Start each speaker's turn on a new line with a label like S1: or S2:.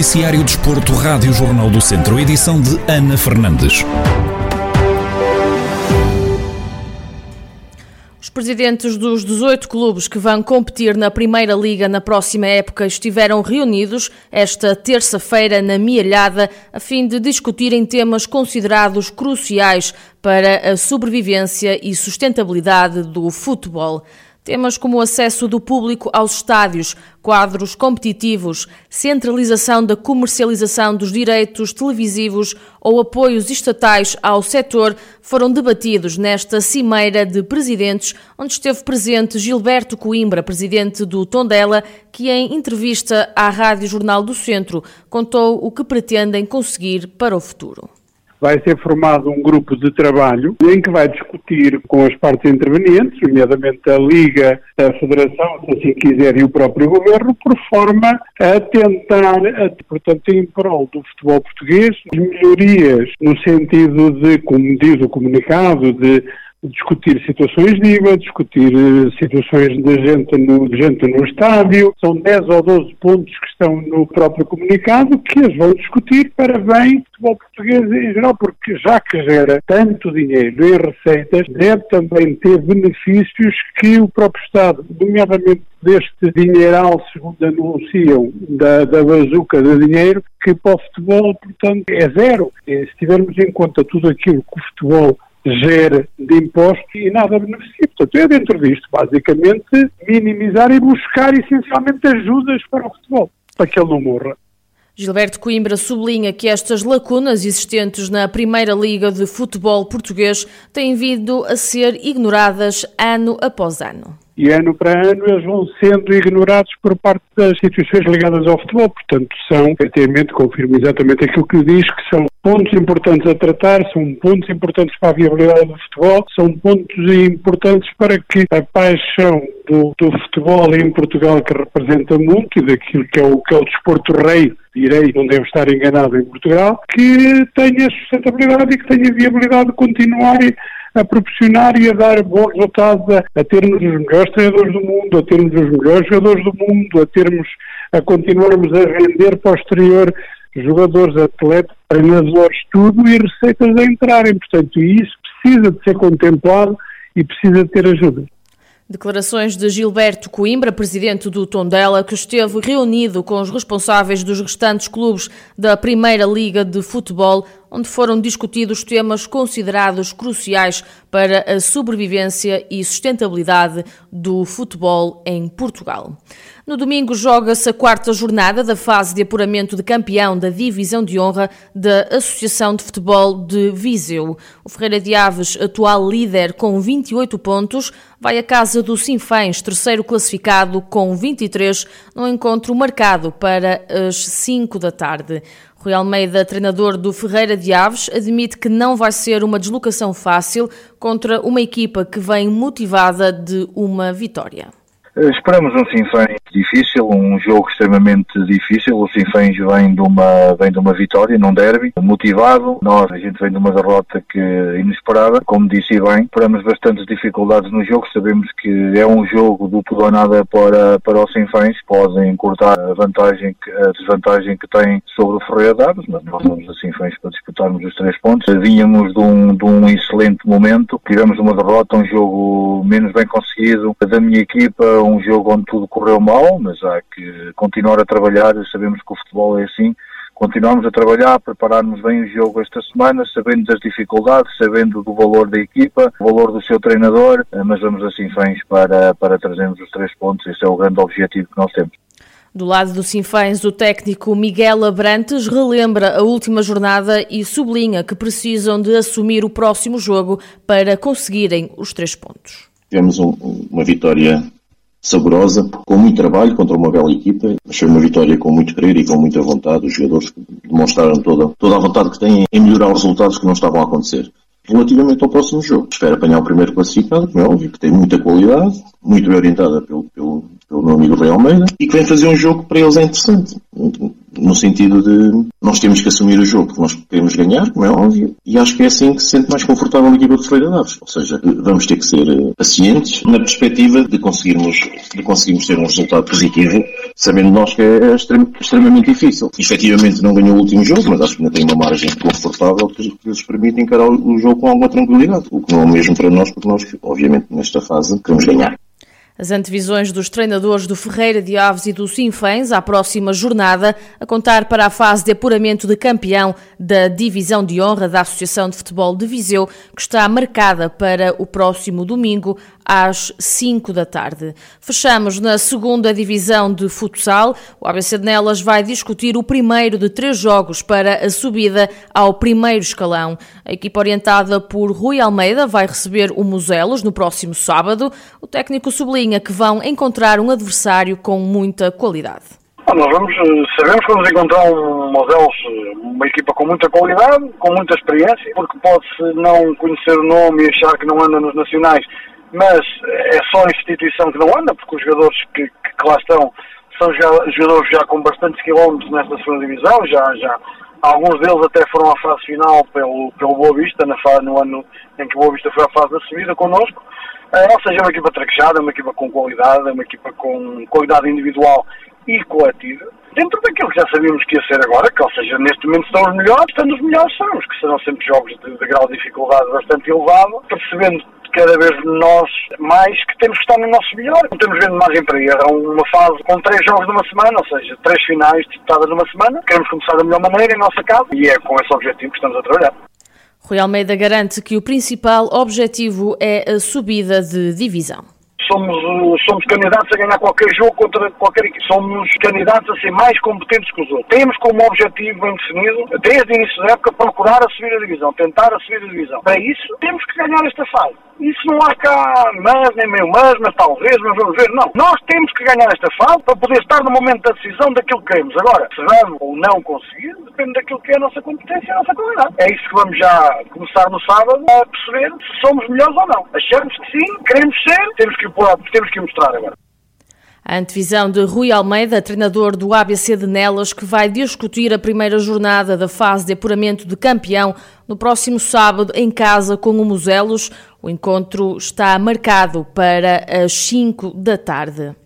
S1: Noticiário Desporto, Rádio Jornal do Centro, edição de Ana Fernandes.
S2: Os presidentes dos 18 clubes que vão competir na Primeira Liga na próxima época estiveram reunidos esta terça-feira na Mialhada a fim de discutirem temas considerados cruciais para a sobrevivência e sustentabilidade do futebol. Temas como o acesso do público aos estádios, quadros competitivos, centralização da comercialização dos direitos televisivos ou apoios estatais ao setor foram debatidos nesta cimeira de presidentes, onde esteve presente Gilberto Coimbra, presidente do Tondela, que em entrevista à Rádio Jornal do Centro contou o que pretendem conseguir para o futuro
S3: vai ser formado um grupo de trabalho em que vai discutir com as partes intervenientes, nomeadamente a Liga, a Federação, se assim quiser, e o próprio Governo, por forma a tentar, portanto, em prol do futebol português, melhorias no sentido de, como diz o comunicado, de discutir situações de IVA, discutir eh, situações de gente no, de gente no estádio. São 10 ou 12 pontos que estão no próprio comunicado que eles vão discutir para bem o futebol português em geral, porque já que gera tanto dinheiro em receitas, deve também ter benefícios que o próprio Estado, nomeadamente deste dinheiral, segundo anunciam, da, da bazuca de dinheiro, que para o futebol, portanto, é zero. E se tivermos em conta tudo aquilo que o futebol gera de impostos e nada beneficia. Portanto, é dentro disto, basicamente, minimizar e buscar essencialmente ajudas para o futebol, para que ele não morra.
S2: Gilberto Coimbra sublinha que estas lacunas existentes na Primeira Liga de Futebol Português têm vindo a ser ignoradas ano após ano
S3: e ano para ano eles vão sendo ignorados por parte das instituições ligadas ao futebol. Portanto, são, efetivamente, confirmo exatamente aquilo que diz, que são pontos importantes a tratar, são pontos importantes para a viabilidade do futebol, são pontos importantes para que a paixão do, do futebol em Portugal, que representa muito, e daquilo que é o, que é o desporto rei, direi, não deve estar enganado em Portugal, que tenha sustentabilidade e que tenha viabilidade de continuar a proporcionar e a dar bons resultados, a, a termos os melhores treinadores do mundo, a termos os melhores jogadores do mundo, a termos, a continuarmos a vender para o exterior jogadores, atletas, treinadores, tudo e receitas a entrarem. Portanto, isso precisa de ser contemplado e precisa de ter ajuda.
S2: Declarações de Gilberto Coimbra, presidente do Tondela, que esteve reunido com os responsáveis dos restantes clubes da Primeira Liga de Futebol, onde foram discutidos temas considerados cruciais para a sobrevivência e sustentabilidade do futebol em Portugal. No domingo joga-se a quarta jornada da fase de apuramento de campeão da Divisão de Honra da Associação de Futebol de Viseu. O Ferreira de Aves, atual líder com 28 pontos, vai à casa do Sinfãs, terceiro classificado com 23, no encontro marcado para as 5 da tarde. Rui Almeida, treinador do Ferreira de Aves, admite que não vai ser uma deslocação fácil contra uma equipa que vem motivada de uma vitória.
S4: Esperamos um Sinfãs difícil, um jogo extremamente difícil. O Sinfãs vem de uma vem de uma vitória num derby, motivado. Nós a gente vem de uma derrota que inesperada, como disse bem. Esperamos bastantes dificuldades no jogo. Sabemos que é um jogo do tudo ou nada para para os Sinfãs. Podem cortar a vantagem a desvantagem que têm sobre o Ferreira Dados, mas nós vamos a Sinfãs para disputarmos os três pontos. Vínhamos de um de um excelente momento. Tivemos uma derrota, um jogo menos bem conseguido da minha equipa um jogo onde tudo correu mal, mas há que continuar a trabalhar. Sabemos que o futebol é assim. Continuamos a trabalhar, a prepararmos bem o jogo esta semana, sabendo das dificuldades, sabendo do valor da equipa, o valor do seu treinador, eh, mas vamos assim fãs para, para trazermos os três pontos. Esse é o grande objetivo que nós temos.
S2: Do lado do Sinfãs, o técnico Miguel Abrantes relembra a última jornada e sublinha que precisam de assumir o próximo jogo para conseguirem os três pontos.
S5: Tivemos um, uma vitória saborosa, com muito trabalho contra uma bela equipa. Achei uma vitória com muito querer e com muita vontade. Os jogadores demonstraram toda, toda a vontade que têm em melhorar os resultados que não estavam a acontecer. Relativamente ao próximo jogo, espero apanhar o primeiro classificado, como é óbvio, que tem muita qualidade, muito bem orientada pelo, pelo, pelo meu amigo Rei Almeida, e que vem fazer um jogo que para eles é interessante. No sentido de nós temos que assumir o jogo que nós queremos ganhar, como é óbvio, e acho que é assim que se sente mais confortável a equipa de Ferreira Daves. Ou seja, vamos ter que ser eh, pacientes na perspectiva de conseguirmos, de conseguirmos ter um resultado positivo, sabendo nós que é extremamente difícil. Efetivamente não ganhou o último jogo, mas acho que ainda tem uma margem confortável que lhes permite encarar o jogo com alguma tranquilidade, o que não é o mesmo para nós, porque nós, obviamente, nesta fase, queremos ganhar.
S2: As antevisões dos treinadores do Ferreira de Aves e do Sinfãs à próxima jornada, a contar para a fase de apuramento de campeão da Divisão de Honra da Associação de Futebol de Viseu, que está marcada para o próximo domingo às 5 da tarde. Fechamos na segunda divisão de futsal. O ABC de Nelas vai discutir o primeiro de três jogos para a subida ao primeiro escalão. A equipa orientada por Rui Almeida vai receber o Muselos no próximo sábado. O técnico sublinha que vão encontrar um adversário com muita qualidade.
S6: Nós vamos, eh, sabemos que vamos encontrar um Modelos, eh, uma equipa com muita qualidade, com muita experiência, porque pode-se não conhecer o nome e achar que não anda nos nacionais, mas é só a instituição que não anda, porque os jogadores que, que lá estão são já, jogadores já com bastantes quilómetros nesta segunda divisão, já, já alguns deles até foram à fase final pelo, pelo Boa Vista, na fase, no ano em que o Boa Vista foi à fase da subida connosco. Eh, ou seja, é uma equipa traquejada, é uma equipa com qualidade, é uma equipa com qualidade individual e coletiva, dentro daquilo que já sabíamos que ia ser agora, que ou seja, neste momento estão os melhores, estando os melhores sabemos que serão sempre jogos de, de grau de dificuldade bastante elevado, percebendo cada vez nós mais que temos que estar no nosso melhor. Não temos vendo margem para. É uma fase com três jogos numa semana, ou seja, três finais disputadas numa semana. Queremos começar da melhor maneira em nossa casa e é com esse objetivo que estamos a trabalhar.
S2: Rui Almeida garante que o principal objetivo é a subida de divisão
S6: somos, somos candidatos a ganhar qualquer jogo contra qualquer equipe. Somos candidatos a ser mais competentes que os outros. Temos como objetivo bem definido, desde o início da época, procurar a subir a divisão, tentar a subir a divisão. Para isso, temos que ganhar esta fase. Isso não há cá mas, nem meio mas, mas talvez, mas vamos ver. Não. Nós temos que ganhar esta fase para poder estar no momento da decisão daquilo que queremos. Agora, se vamos ou não conseguir, depende daquilo que é a nossa competência e a nossa qualidade. É isso que vamos já começar no sábado a perceber se somos melhores ou não. Achamos que sim, queremos ser, temos que, temos que mostrar agora.
S2: A antevisão de Rui Almeida, treinador do ABC de Nelas, que vai discutir a primeira jornada da fase de apuramento de campeão no próximo sábado em casa com o Muselos. O encontro está marcado para as 5 da tarde.